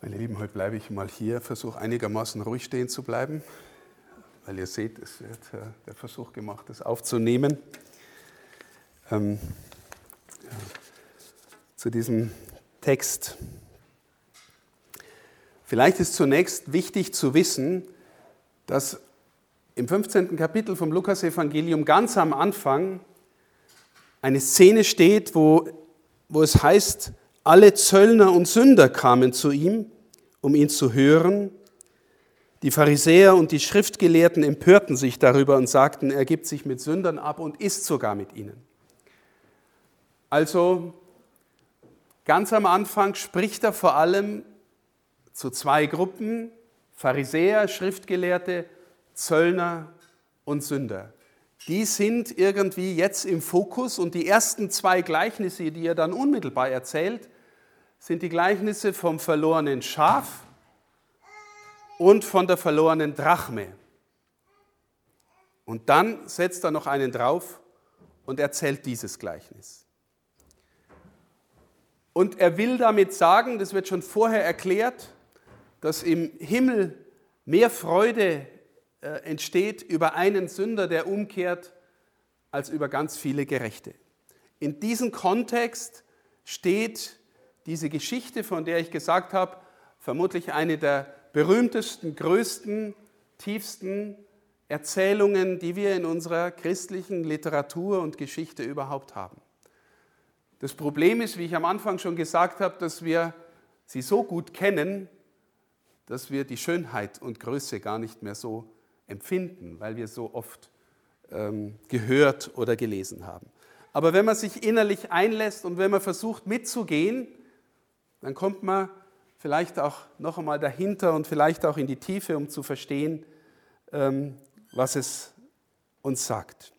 Meine Lieben, heute bleibe ich mal hier, versuche einigermaßen ruhig stehen zu bleiben, weil ihr seht, es wird äh, der Versuch gemacht, das aufzunehmen. Ähm, ja, zu diesem Text. Vielleicht ist zunächst wichtig zu wissen, dass im 15. Kapitel vom Lukas-Evangelium ganz am Anfang eine Szene steht, wo, wo es heißt, alle Zöllner und Sünder kamen zu ihm, um ihn zu hören. Die Pharisäer und die Schriftgelehrten empörten sich darüber und sagten, er gibt sich mit Sündern ab und isst sogar mit ihnen. Also ganz am Anfang spricht er vor allem zu zwei Gruppen, Pharisäer, Schriftgelehrte, Zöllner und Sünder. Die sind irgendwie jetzt im Fokus und die ersten zwei Gleichnisse, die er dann unmittelbar erzählt, sind die Gleichnisse vom verlorenen Schaf und von der verlorenen Drachme. Und dann setzt er noch einen drauf und erzählt dieses Gleichnis. Und er will damit sagen, das wird schon vorher erklärt, dass im Himmel mehr Freude äh, entsteht über einen Sünder, der umkehrt, als über ganz viele Gerechte. In diesem Kontext steht diese Geschichte, von der ich gesagt habe, vermutlich eine der berühmtesten, größten, tiefsten Erzählungen, die wir in unserer christlichen Literatur und Geschichte überhaupt haben. Das Problem ist, wie ich am Anfang schon gesagt habe, dass wir sie so gut kennen, dass wir die Schönheit und Größe gar nicht mehr so empfinden, weil wir so oft ähm, gehört oder gelesen haben. Aber wenn man sich innerlich einlässt und wenn man versucht mitzugehen, dann kommt man vielleicht auch noch einmal dahinter und vielleicht auch in die Tiefe, um zu verstehen, ähm, was es uns sagt.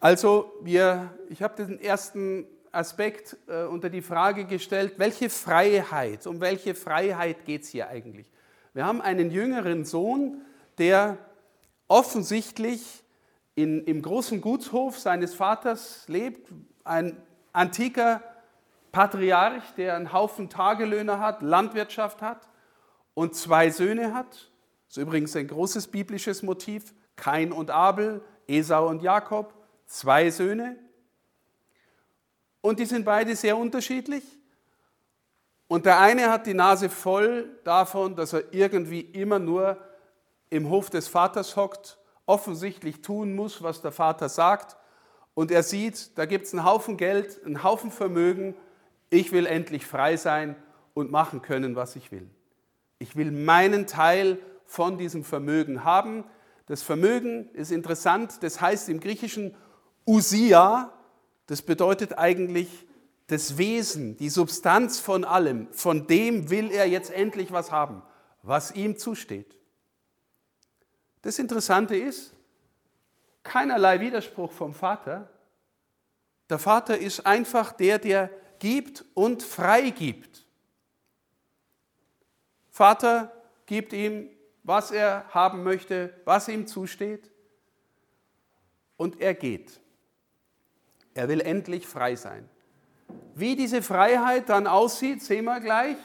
Also, wir, ich habe den ersten Aspekt äh, unter die Frage gestellt, welche Freiheit, um welche Freiheit geht es hier eigentlich? Wir haben einen jüngeren Sohn, der offensichtlich in, im großen Gutshof seines Vaters lebt, ein antiker Patriarch, der einen Haufen Tagelöhner hat, Landwirtschaft hat und zwei Söhne hat. Das ist übrigens ein großes biblisches Motiv. Kain und Abel, Esau und Jakob, zwei Söhne. Und die sind beide sehr unterschiedlich. Und der eine hat die Nase voll davon, dass er irgendwie immer nur im Hof des Vaters hockt, offensichtlich tun muss, was der Vater sagt. Und er sieht, da gibt es einen Haufen Geld, einen Haufen Vermögen. Ich will endlich frei sein und machen können, was ich will. Ich will meinen Teil von diesem Vermögen haben. Das Vermögen ist interessant, das heißt im Griechischen Usia, das bedeutet eigentlich das Wesen, die Substanz von allem. Von dem will er jetzt endlich was haben, was ihm zusteht. Das Interessante ist, keinerlei Widerspruch vom Vater. Der Vater ist einfach der, der gibt und frei gibt. Vater gibt ihm, was er haben möchte, was ihm zusteht, und er geht. Er will endlich frei sein. Wie diese Freiheit dann aussieht, sehen wir gleich.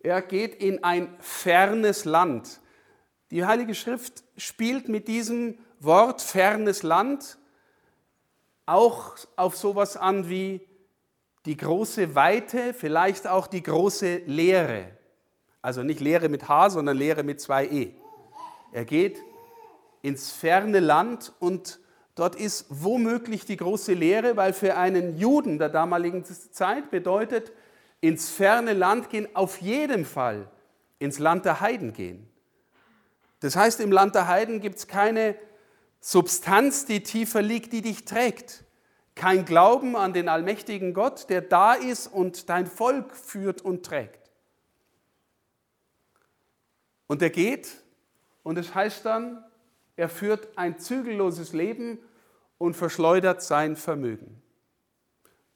Er geht in ein fernes Land. Die Heilige Schrift spielt mit diesem Wort fernes Land auch auf sowas an wie die große Weite, vielleicht auch die große Leere. Also nicht Leere mit H, sondern Leere mit zwei E. Er geht ins ferne Land und Dort ist womöglich die große Lehre, weil für einen Juden der damaligen Zeit bedeutet, ins ferne Land gehen, auf jeden Fall ins Land der Heiden gehen. Das heißt, im Land der Heiden gibt es keine Substanz, die tiefer liegt, die dich trägt. Kein Glauben an den allmächtigen Gott, der da ist und dein Volk führt und trägt. Und er geht und es heißt dann, er führt ein zügelloses Leben und verschleudert sein Vermögen.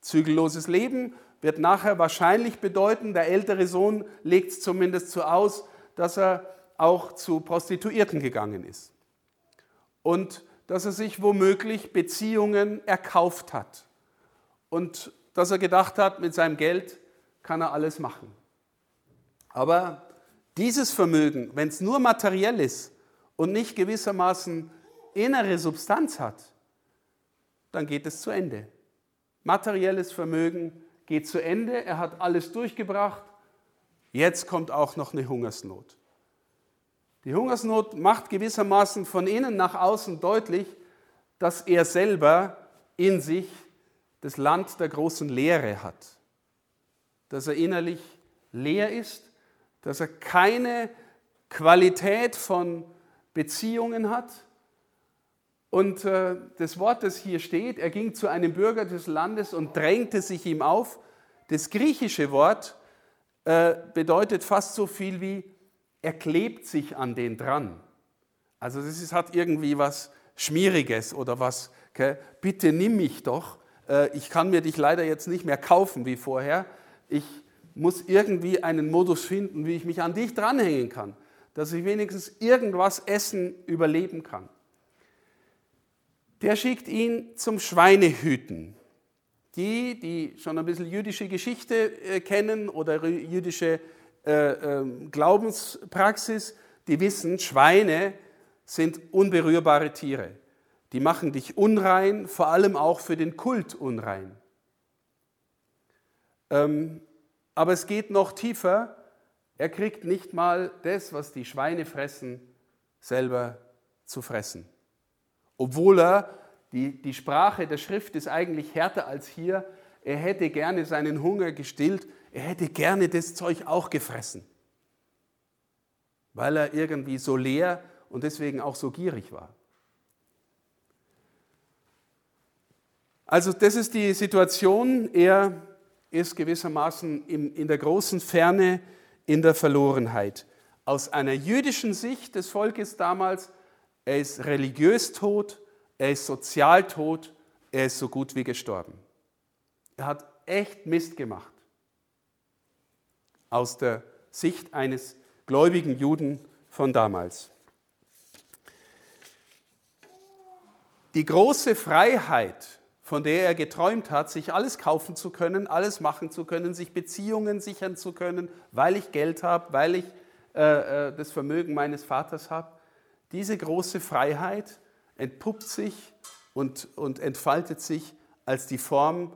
Zügelloses Leben wird nachher wahrscheinlich bedeuten, der ältere Sohn legt es zumindest so aus, dass er auch zu Prostituierten gegangen ist. Und dass er sich womöglich Beziehungen erkauft hat. Und dass er gedacht hat, mit seinem Geld kann er alles machen. Aber dieses Vermögen, wenn es nur materiell ist und nicht gewissermaßen innere Substanz hat, dann geht es zu Ende. Materielles Vermögen geht zu Ende, er hat alles durchgebracht, jetzt kommt auch noch eine Hungersnot. Die Hungersnot macht gewissermaßen von innen nach außen deutlich, dass er selber in sich das Land der großen Leere hat, dass er innerlich leer ist, dass er keine Qualität von Beziehungen hat. Und äh, das Wort, das hier steht, er ging zu einem Bürger des Landes und drängte sich ihm auf. Das griechische Wort äh, bedeutet fast so viel wie, er klebt sich an den dran. Also ist, hat irgendwie was Schmieriges oder was, okay? bitte nimm mich doch. Äh, ich kann mir dich leider jetzt nicht mehr kaufen wie vorher. Ich muss irgendwie einen Modus finden, wie ich mich an dich dranhängen kann, dass ich wenigstens irgendwas essen, überleben kann. Der schickt ihn zum Schweinehüten. Die, die schon ein bisschen jüdische Geschichte äh, kennen oder jüdische äh, äh, Glaubenspraxis, die wissen, Schweine sind unberührbare Tiere. Die machen dich unrein, vor allem auch für den Kult unrein. Ähm, aber es geht noch tiefer. Er kriegt nicht mal das, was die Schweine fressen, selber zu fressen. Obwohl er, die, die Sprache der Schrift ist eigentlich härter als hier, er hätte gerne seinen Hunger gestillt, er hätte gerne das Zeug auch gefressen, weil er irgendwie so leer und deswegen auch so gierig war. Also das ist die Situation. Er ist gewissermaßen in der großen Ferne, in der Verlorenheit. Aus einer jüdischen Sicht des Volkes damals, er ist religiös tot, er ist sozial tot, er ist so gut wie gestorben. Er hat echt Mist gemacht. Aus der Sicht eines gläubigen Juden von damals. Die große Freiheit, von der er geträumt hat, sich alles kaufen zu können, alles machen zu können, sich Beziehungen sichern zu können, weil ich Geld habe, weil ich äh, äh, das Vermögen meines Vaters habe. Diese große Freiheit entpuppt sich und, und entfaltet sich als die Form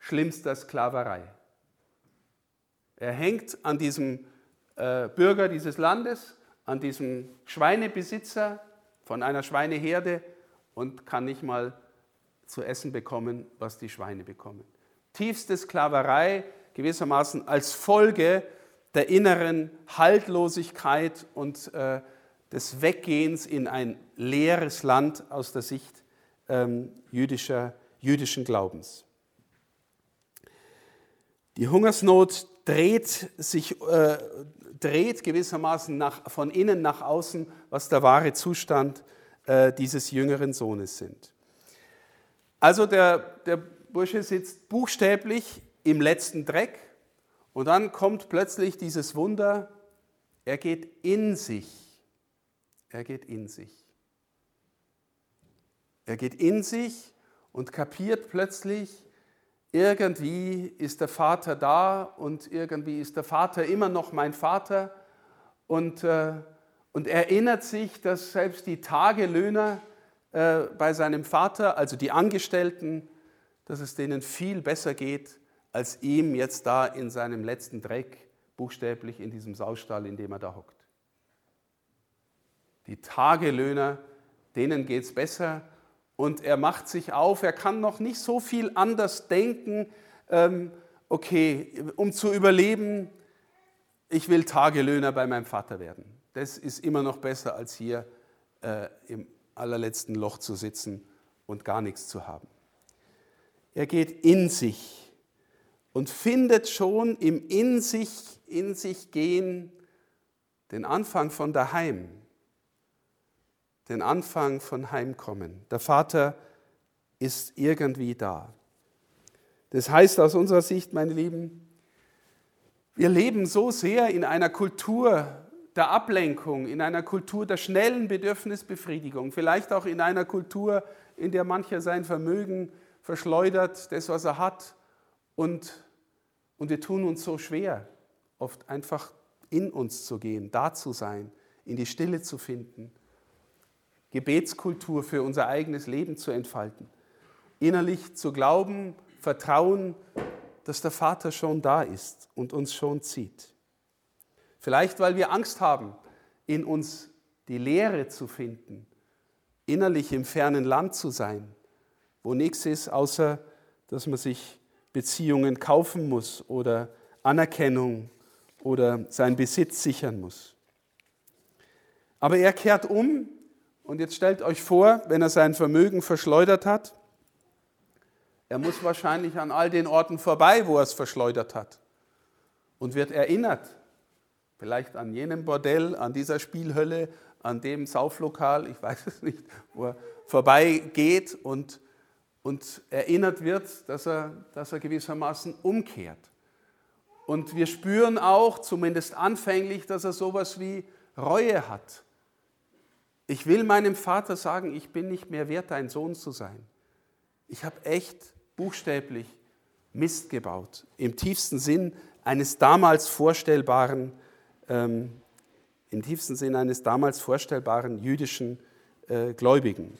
schlimmster Sklaverei. Er hängt an diesem äh, Bürger dieses Landes, an diesem Schweinebesitzer von einer Schweineherde und kann nicht mal zu essen bekommen, was die Schweine bekommen. Tiefste Sklaverei gewissermaßen als Folge der inneren Haltlosigkeit und äh, des Weggehens in ein leeres Land aus der Sicht ähm, jüdischer, jüdischen Glaubens. Die Hungersnot dreht sich äh, dreht gewissermaßen nach, von innen nach außen, was der wahre Zustand äh, dieses jüngeren Sohnes sind. Also der, der Bursche sitzt buchstäblich im letzten Dreck und dann kommt plötzlich dieses Wunder, er geht in sich. Er geht in sich. Er geht in sich und kapiert plötzlich, irgendwie ist der Vater da und irgendwie ist der Vater immer noch mein Vater und, äh, und erinnert sich, dass selbst die Tagelöhner äh, bei seinem Vater, also die Angestellten, dass es denen viel besser geht als ihm jetzt da in seinem letzten Dreck, buchstäblich in diesem Saustall, in dem er da hockt. Die Tagelöhner, denen geht es besser und er macht sich auf, er kann noch nicht so viel anders denken, ähm, okay, um zu überleben, ich will Tagelöhner bei meinem Vater werden. Das ist immer noch besser als hier äh, im allerletzten Loch zu sitzen und gar nichts zu haben. Er geht in sich und findet schon im in sich, in sich gehen den Anfang von daheim, den Anfang von Heimkommen. Der Vater ist irgendwie da. Das heißt aus unserer Sicht, meine Lieben, wir leben so sehr in einer Kultur der Ablenkung, in einer Kultur der schnellen Bedürfnisbefriedigung, vielleicht auch in einer Kultur, in der mancher sein Vermögen verschleudert, das, was er hat. Und, und wir tun uns so schwer, oft einfach in uns zu gehen, da zu sein, in die Stille zu finden, Gebetskultur für unser eigenes Leben zu entfalten, innerlich zu glauben, vertrauen, dass der Vater schon da ist und uns schon zieht. Vielleicht, weil wir Angst haben, in uns die Lehre zu finden, innerlich im fernen Land zu sein, wo nichts ist, außer dass man sich Beziehungen kaufen muss oder Anerkennung oder seinen Besitz sichern muss. Aber er kehrt um und jetzt stellt euch vor, wenn er sein Vermögen verschleudert hat, er muss wahrscheinlich an all den Orten vorbei, wo er es verschleudert hat und wird erinnert, vielleicht an jenem Bordell, an dieser Spielhölle, an dem Sauflokal, ich weiß es nicht, wo er vorbeigeht und, und erinnert wird, dass er, dass er gewissermaßen umkehrt. Und wir spüren auch, zumindest anfänglich, dass er sowas wie Reue hat. Ich will meinem Vater sagen, ich bin nicht mehr wert, dein Sohn zu sein. Ich habe echt buchstäblich Mist gebaut, im tiefsten Sinn eines damals vorstellbaren, ähm, im tiefsten Sinn eines damals vorstellbaren jüdischen äh, Gläubigen.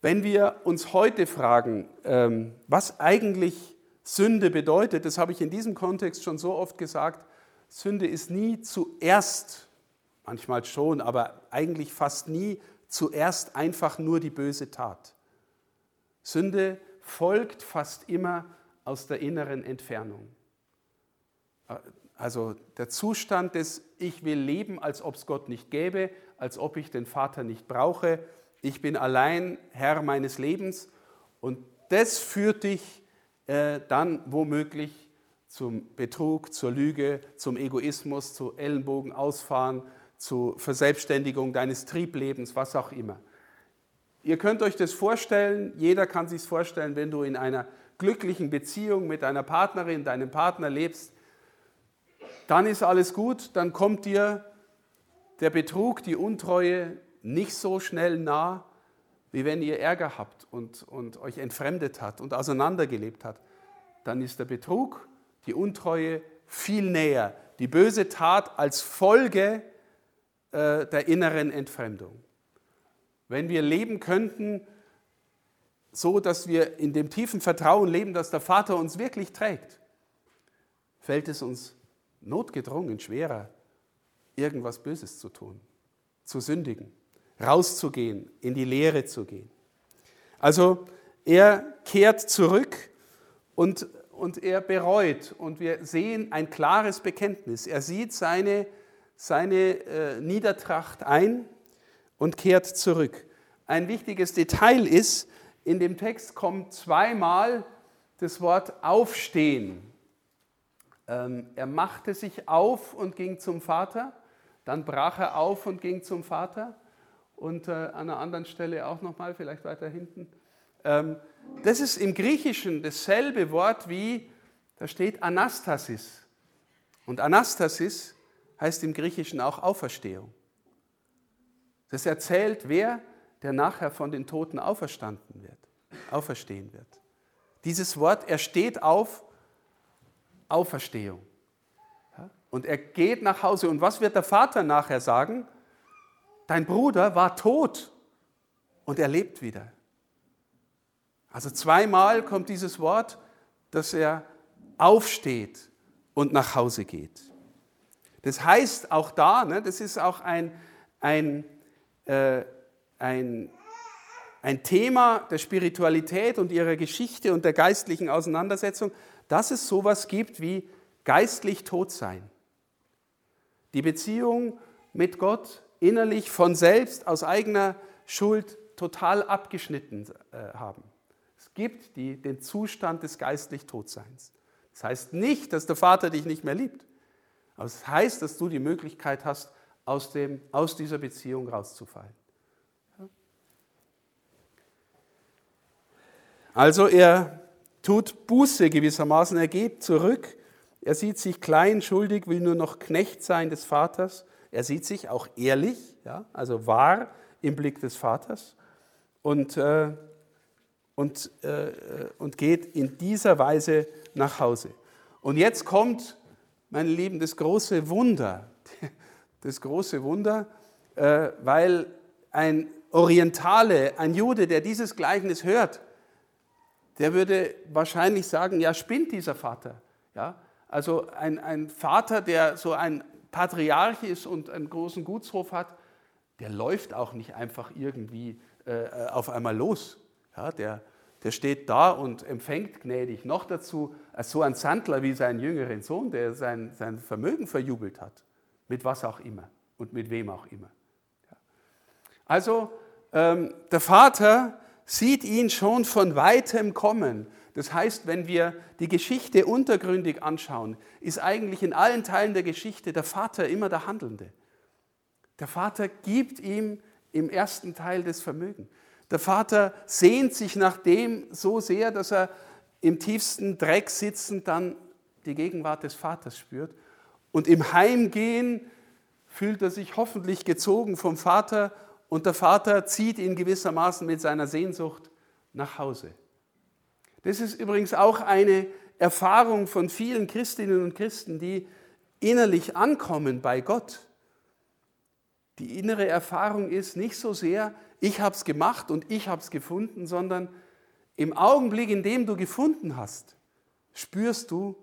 Wenn wir uns heute fragen, ähm, was eigentlich Sünde bedeutet, das habe ich in diesem Kontext schon so oft gesagt, Sünde ist nie zuerst, manchmal schon, aber eigentlich fast nie zuerst einfach nur die böse Tat. Sünde folgt fast immer aus der inneren Entfernung. Also der Zustand des Ich will leben, als ob es Gott nicht gäbe, als ob ich den Vater nicht brauche, ich bin allein Herr meines Lebens und das führt dich äh, dann womöglich zum Betrug, zur Lüge, zum Egoismus, zu Ellenbogen ausfahren, zu Verselbstständigung deines Trieblebens, was auch immer. Ihr könnt euch das vorstellen, jeder kann sich vorstellen, wenn du in einer glücklichen Beziehung mit deiner Partnerin, deinem Partner lebst, dann ist alles gut, dann kommt dir der Betrug, die Untreue nicht so schnell nah, wie wenn ihr Ärger habt und, und euch entfremdet hat und auseinandergelebt hat, dann ist der Betrug, die Untreue viel näher. Die böse Tat als Folge äh, der inneren Entfremdung. Wenn wir leben könnten, so dass wir in dem tiefen Vertrauen leben, dass der Vater uns wirklich trägt, fällt es uns notgedrungen schwerer, irgendwas Böses zu tun, zu sündigen rauszugehen, in die Lehre zu gehen. Also er kehrt zurück und, und er bereut und wir sehen ein klares Bekenntnis. Er sieht seine, seine äh, Niedertracht ein und kehrt zurück. Ein wichtiges Detail ist, in dem Text kommt zweimal das Wort aufstehen. Ähm, er machte sich auf und ging zum Vater, dann brach er auf und ging zum Vater und äh, an einer anderen Stelle auch nochmal, vielleicht weiter hinten. Ähm, das ist im Griechischen dasselbe Wort wie, da steht Anastasis. Und Anastasis heißt im Griechischen auch Auferstehung. Das erzählt, wer, der nachher von den Toten auferstanden wird, auferstehen wird. Dieses Wort, er steht auf, Auferstehung. Und er geht nach Hause. Und was wird der Vater nachher sagen? dein Bruder war tot und er lebt wieder. Also zweimal kommt dieses Wort, dass er aufsteht und nach Hause geht. Das heißt auch da, ne, das ist auch ein, ein, äh, ein, ein Thema der Spiritualität und ihrer Geschichte und der geistlichen Auseinandersetzung, dass es sowas gibt wie geistlich tot sein. Die Beziehung mit Gott innerlich von selbst aus eigener Schuld total abgeschnitten äh, haben. Es gibt die, den Zustand des geistlich Todseins. Das heißt nicht, dass der Vater dich nicht mehr liebt, aber es das heißt, dass du die Möglichkeit hast, aus, dem, aus dieser Beziehung rauszufallen. Also er tut Buße gewissermaßen, er geht zurück, er sieht sich klein, schuldig, will nur noch Knecht sein des Vaters er sieht sich auch ehrlich, ja, also wahr im Blick des Vaters und, äh, und, äh, und geht in dieser Weise nach Hause. Und jetzt kommt meine Lieben, das große Wunder, das große Wunder, äh, weil ein Orientale, ein Jude, der dieses Gleichnis hört, der würde wahrscheinlich sagen, ja, spinnt dieser Vater. Ja? Also ein, ein Vater, der so ein Patriarch ist und einen großen Gutshof hat, der läuft auch nicht einfach irgendwie äh, auf einmal los. Ja, der, der steht da und empfängt gnädig. Noch dazu als so ein Sandler wie sein jüngeren Sohn, der sein, sein Vermögen verjubelt hat. Mit was auch immer und mit wem auch immer. Also ähm, der Vater sieht ihn schon von weitem kommen. Das heißt, wenn wir die Geschichte untergründig anschauen, ist eigentlich in allen Teilen der Geschichte der Vater immer der Handelnde. Der Vater gibt ihm im ersten Teil das Vermögen. Der Vater sehnt sich nach dem so sehr, dass er im tiefsten Dreck sitzend dann die Gegenwart des Vaters spürt. Und im Heimgehen fühlt er sich hoffentlich gezogen vom Vater und der Vater zieht ihn gewissermaßen mit seiner Sehnsucht nach Hause. Das ist übrigens auch eine Erfahrung von vielen Christinnen und Christen, die innerlich ankommen bei Gott. Die innere Erfahrung ist nicht so sehr, ich habe es gemacht und ich habe es gefunden, sondern im Augenblick, in dem du gefunden hast, spürst du,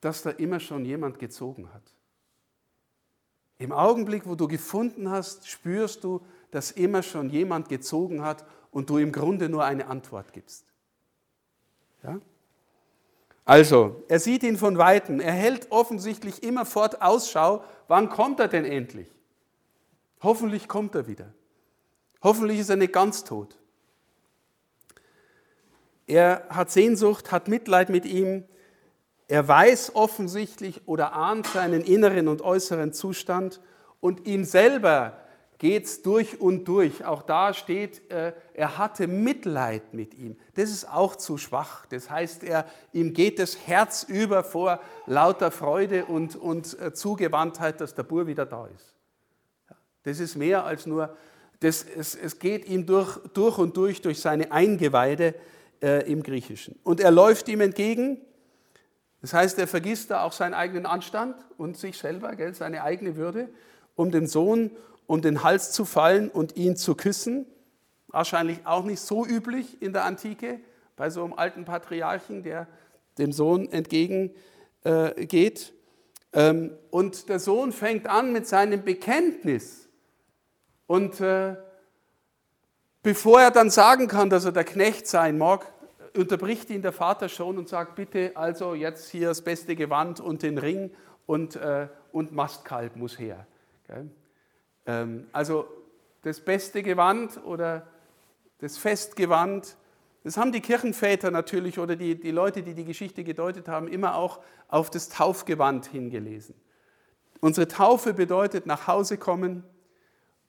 dass da immer schon jemand gezogen hat. Im Augenblick, wo du gefunden hast, spürst du, dass immer schon jemand gezogen hat und du im Grunde nur eine Antwort gibst. Ja? Also, er sieht ihn von weitem. Er hält offensichtlich immerfort Ausschau. Wann kommt er denn endlich? Hoffentlich kommt er wieder. Hoffentlich ist er nicht ganz tot. Er hat Sehnsucht, hat Mitleid mit ihm, er weiß offensichtlich oder ahnt seinen inneren und äußeren Zustand und ihm selber geht es durch und durch. Auch da steht, äh, er hatte Mitleid mit ihm. Das ist auch zu schwach. Das heißt, er, ihm geht das Herz über vor lauter Freude und, und äh, Zugewandtheit, dass der Bur wieder da ist. Das ist mehr als nur, das, es, es geht ihm durch, durch und durch, durch seine Eingeweide äh, im Griechischen. Und er läuft ihm entgegen das heißt, er vergisst da auch seinen eigenen Anstand und sich selber, gell, seine eigene Würde, um dem Sohn um den Hals zu fallen und ihn zu küssen. Wahrscheinlich auch nicht so üblich in der Antike bei so einem alten Patriarchen, der dem Sohn entgegengeht. Äh, ähm, und der Sohn fängt an mit seinem Bekenntnis. Und äh, bevor er dann sagen kann, dass er der Knecht sein mag, unterbricht ihn der Vater schon und sagt, bitte also jetzt hier das beste Gewand und den Ring und, äh, und Mastkalb muss her. Ähm, also das beste Gewand oder das Festgewand, das haben die Kirchenväter natürlich oder die, die Leute, die die Geschichte gedeutet haben, immer auch auf das Taufgewand hingelesen. Unsere Taufe bedeutet nach Hause kommen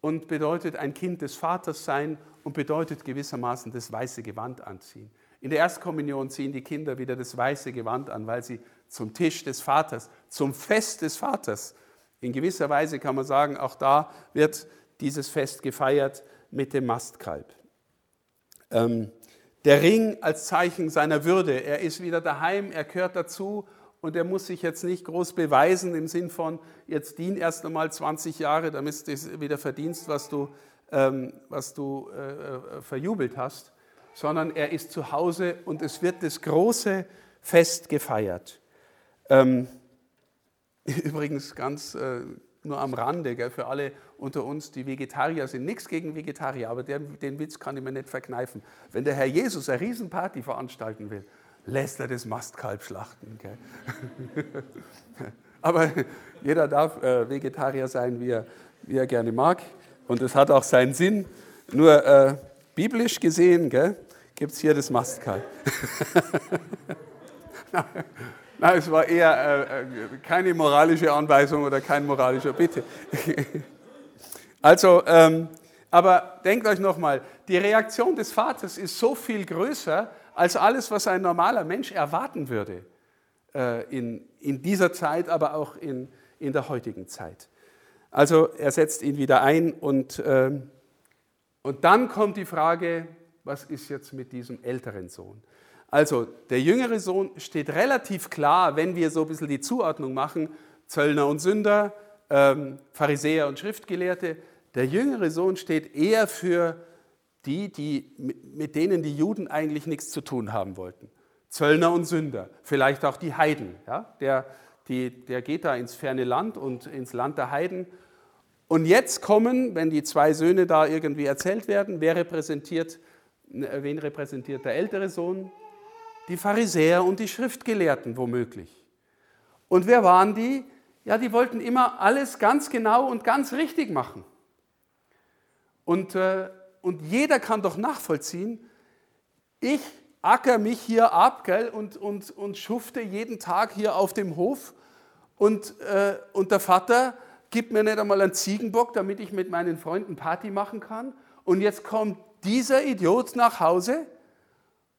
und bedeutet ein Kind des Vaters sein und bedeutet gewissermaßen das weiße Gewand anziehen. In der Erstkommunion ziehen die Kinder wieder das weiße Gewand an, weil sie zum Tisch des Vaters, zum Fest des Vaters, in gewisser Weise kann man sagen, auch da wird dieses Fest gefeiert mit dem Mastkalb. Ähm, der Ring als Zeichen seiner Würde. Er ist wieder daheim, er gehört dazu und er muss sich jetzt nicht groß beweisen im Sinn von, jetzt dien erst einmal 20 Jahre, damit du wieder verdienst, was du, ähm, was du äh, äh verjubelt hast, sondern er ist zu Hause und es wird das große Fest gefeiert. Ähm, übrigens ganz äh, nur am Rande, gell, für alle unter uns, die Vegetarier sind, nichts gegen Vegetarier, aber den, den Witz kann ich mir nicht verkneifen. Wenn der Herr Jesus eine Riesenparty veranstalten will, lässt er das Mastkalb schlachten. aber jeder darf äh, Vegetarier sein, wie er, wie er gerne mag und es hat auch seinen Sinn. Nur äh, biblisch gesehen gibt es hier das Mastkalb. Nein, es war eher äh, keine moralische Anweisung oder kein moralischer Bitte. also, ähm, aber denkt euch nochmal, die Reaktion des Vaters ist so viel größer als alles, was ein normaler Mensch erwarten würde äh, in, in dieser Zeit, aber auch in, in der heutigen Zeit. Also er setzt ihn wieder ein und ähm, und dann kommt die Frage, was ist jetzt mit diesem älteren Sohn? Also der jüngere Sohn steht relativ klar, wenn wir so ein bisschen die Zuordnung machen, Zöllner und Sünder, ähm, Pharisäer und Schriftgelehrte. Der jüngere Sohn steht eher für die, die, mit denen die Juden eigentlich nichts zu tun haben wollten. Zöllner und Sünder, vielleicht auch die Heiden. Ja? Der, die, der geht da ins ferne Land und ins Land der Heiden. Und jetzt kommen, wenn die zwei Söhne da irgendwie erzählt werden, wer repräsentiert, wen repräsentiert der ältere Sohn? Die Pharisäer und die Schriftgelehrten womöglich. Und wer waren die? Ja, die wollten immer alles ganz genau und ganz richtig machen. Und, äh, und jeder kann doch nachvollziehen, ich acker mich hier ab gell, und, und, und schufte jeden Tag hier auf dem Hof und, äh, und der Vater gibt mir nicht einmal einen Ziegenbock, damit ich mit meinen Freunden Party machen kann. Und jetzt kommt dieser Idiot nach Hause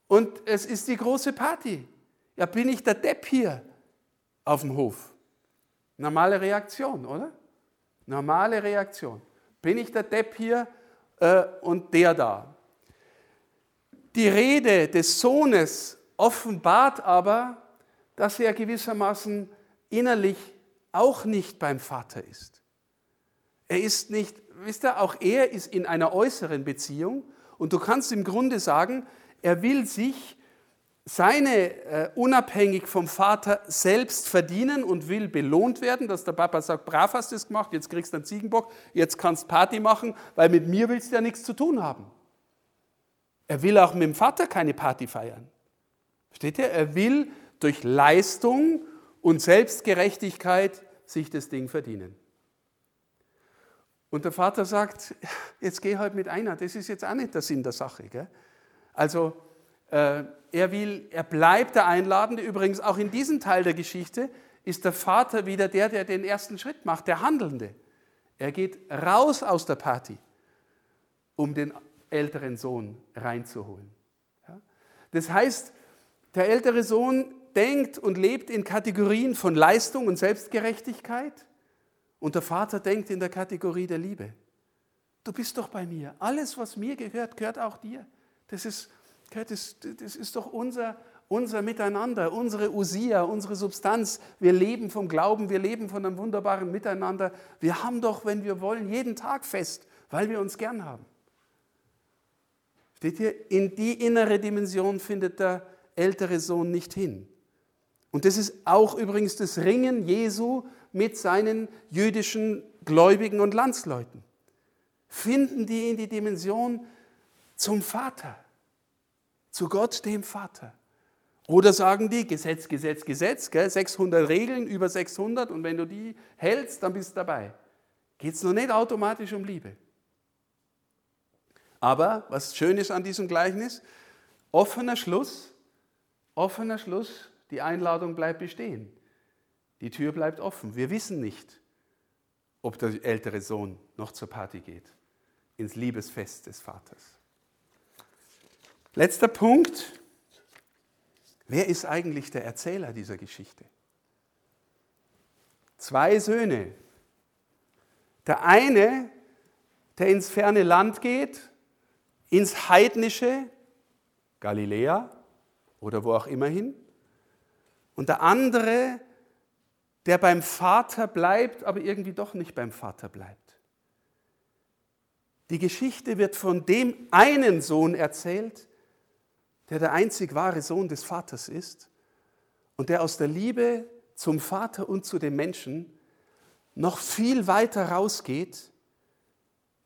und es ist die große Party. Ja, bin ich der Depp hier auf dem Hof? Normale Reaktion, oder? Normale Reaktion. Bin ich der Depp hier äh, und der da? Die Rede des Sohnes offenbart aber, dass er gewissermaßen innerlich auch nicht beim Vater ist. Er ist nicht, wisst ihr, auch er ist in einer äußeren Beziehung und du kannst im Grunde sagen, er will sich seine äh, unabhängig vom Vater selbst verdienen und will belohnt werden, dass der Papa sagt, brav hast du es gemacht, jetzt kriegst du einen Ziegenbock, jetzt kannst Party machen, weil mit mir willst du ja nichts zu tun haben. Er will auch mit dem Vater keine Party feiern. Versteht ihr? Er will durch Leistung und Selbstgerechtigkeit sich das Ding verdienen. Und der Vater sagt, jetzt geh halt mit einer, das ist jetzt auch nicht der Sinn der Sache. Gell? Also er will, er bleibt der Einladende. Übrigens auch in diesem Teil der Geschichte ist der Vater wieder der, der den ersten Schritt macht, der Handelnde. Er geht raus aus der Party, um den älteren Sohn reinzuholen. Das heißt, der ältere Sohn denkt und lebt in Kategorien von Leistung und Selbstgerechtigkeit und der Vater denkt in der Kategorie der Liebe. Du bist doch bei mir. Alles, was mir gehört, gehört auch dir. Das ist, das, das ist doch unser, unser Miteinander, unsere Usia, unsere Substanz. Wir leben vom Glauben, wir leben von einem wunderbaren Miteinander. Wir haben doch, wenn wir wollen, jeden Tag fest, weil wir uns gern haben. Steht hier, in die innere Dimension findet der ältere Sohn nicht hin. Und das ist auch übrigens das Ringen Jesu mit seinen jüdischen Gläubigen und Landsleuten. Finden die in die Dimension zum Vater, zu Gott, dem Vater. Oder sagen die, Gesetz, Gesetz, Gesetz, gell, 600 Regeln, über 600 und wenn du die hältst, dann bist du dabei. Geht es noch nicht automatisch um Liebe. Aber was schön ist an diesem Gleichnis, offener Schluss, offener Schluss, die Einladung bleibt bestehen. Die Tür bleibt offen. Wir wissen nicht, ob der ältere Sohn noch zur Party geht, ins Liebesfest des Vaters. Letzter Punkt. Wer ist eigentlich der Erzähler dieser Geschichte? Zwei Söhne. Der eine, der ins ferne Land geht, ins heidnische Galiläa oder wo auch immer hin. Und der andere, der beim Vater bleibt, aber irgendwie doch nicht beim Vater bleibt. Die Geschichte wird von dem einen Sohn erzählt, der der einzig wahre Sohn des Vaters ist und der aus der Liebe zum Vater und zu den Menschen noch viel weiter rausgeht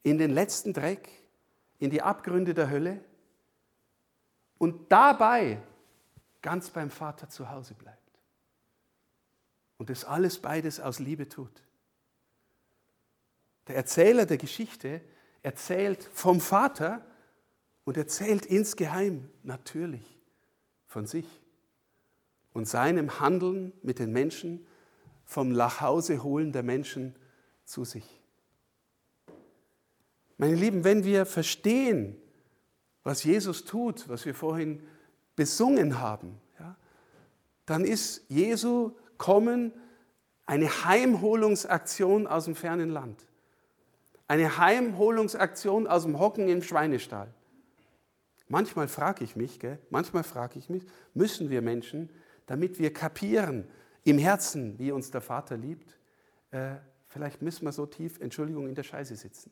in den letzten Dreck, in die Abgründe der Hölle und dabei ganz beim Vater zu Hause bleibt. Und das alles beides aus Liebe tut. Der Erzähler der Geschichte erzählt vom Vater und erzählt insgeheim natürlich von sich und seinem Handeln mit den Menschen, vom Nachhauseholen der Menschen zu sich. Meine Lieben, wenn wir verstehen, was Jesus tut, was wir vorhin besungen haben, ja, dann ist Jesu Kommen eine Heimholungsaktion aus dem fernen Land. Eine Heimholungsaktion aus dem Hocken im Schweinestall. Manchmal frage ich mich, gell, manchmal frage ich mich, müssen wir Menschen, damit wir kapieren im Herzen, wie uns der Vater liebt, äh, vielleicht müssen wir so tief, Entschuldigung, in der Scheiße sitzen,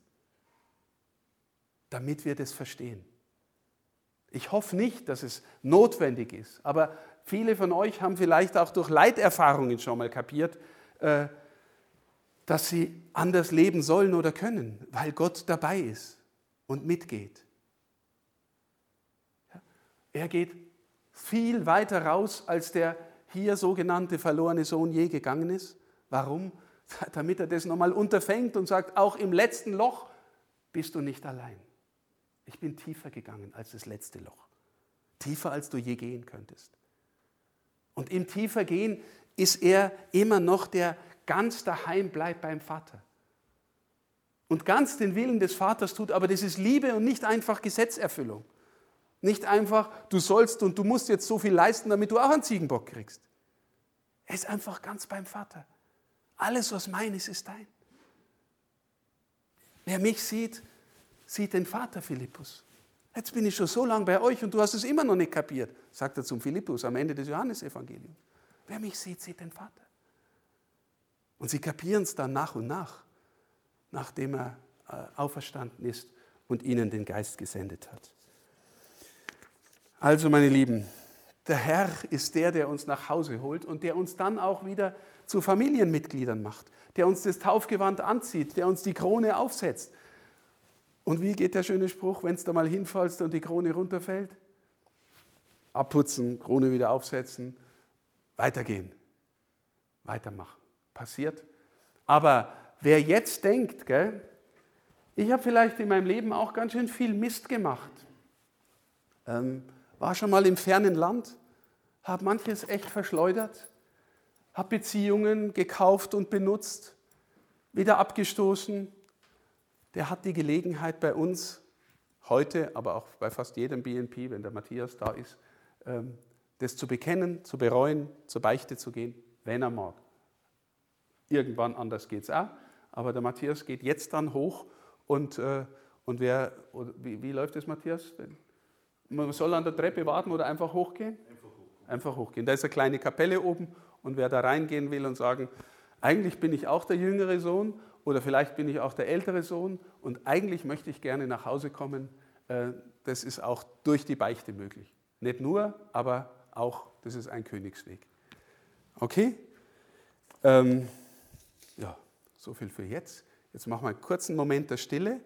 damit wir das verstehen. Ich hoffe nicht, dass es notwendig ist, aber viele von euch haben vielleicht auch durch Leiterfahrungen schon mal kapiert, äh, dass sie anders leben sollen oder können, weil Gott dabei ist und mitgeht. Er geht viel weiter raus, als der hier sogenannte verlorene Sohn je gegangen ist. Warum? Damit er das nochmal unterfängt und sagt, auch im letzten Loch bist du nicht allein. Ich bin tiefer gegangen als das letzte Loch. Tiefer, als du je gehen könntest. Und im tiefer gehen ist er immer noch der ganz daheim bleibt beim Vater. Und ganz den Willen des Vaters tut, aber das ist Liebe und nicht einfach Gesetzerfüllung. Nicht einfach, du sollst und du musst jetzt so viel leisten, damit du auch einen Ziegenbock kriegst. Er ist einfach ganz beim Vater. Alles, was mein ist, ist dein. Wer mich sieht, sieht den Vater Philippus. Jetzt bin ich schon so lange bei euch und du hast es immer noch nicht kapiert, sagt er zum Philippus am Ende des Johannesevangeliums. Wer mich sieht, sieht den Vater. Und sie kapieren es dann nach und nach, nachdem er äh, auferstanden ist und ihnen den Geist gesendet hat. Also meine Lieben, der Herr ist der, der uns nach Hause holt und der uns dann auch wieder zu Familienmitgliedern macht, der uns das Taufgewand anzieht, der uns die Krone aufsetzt. Und wie geht der schöne Spruch, wenn es da mal hinfallst und die Krone runterfällt? Abputzen, Krone wieder aufsetzen, weitergehen, weitermachen. Passiert. Aber wer jetzt denkt, gell, ich habe vielleicht in meinem Leben auch ganz schön viel Mist gemacht. Ähm, war schon mal im fernen Land, habe manches echt verschleudert, habe Beziehungen gekauft und benutzt, wieder abgestoßen. Der hat die Gelegenheit bei uns heute, aber auch bei fast jedem BNP, wenn der Matthias da ist, ähm, das zu bekennen, zu bereuen, zur Beichte zu gehen, wenn er mag. Irgendwann anders geht es auch, aber der Matthias geht jetzt dann hoch und, äh, und wer, wie, wie läuft das, Matthias? Man soll an der Treppe warten oder einfach hochgehen? Einfach hochgehen. Einfach hochgehen. Da ist eine kleine Kapelle oben und wer da reingehen will und sagen, eigentlich bin ich auch der jüngere Sohn oder vielleicht bin ich auch der ältere Sohn und eigentlich möchte ich gerne nach Hause kommen, äh, das ist auch durch die Beichte möglich. Nicht nur, aber auch, das ist ein Königsweg. Okay? Ähm, ja, so viel für jetzt. Jetzt machen wir einen kurzen Moment der Stille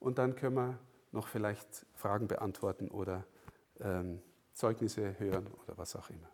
und dann können wir noch vielleicht Fragen beantworten oder ähm, Zeugnisse hören oder was auch immer.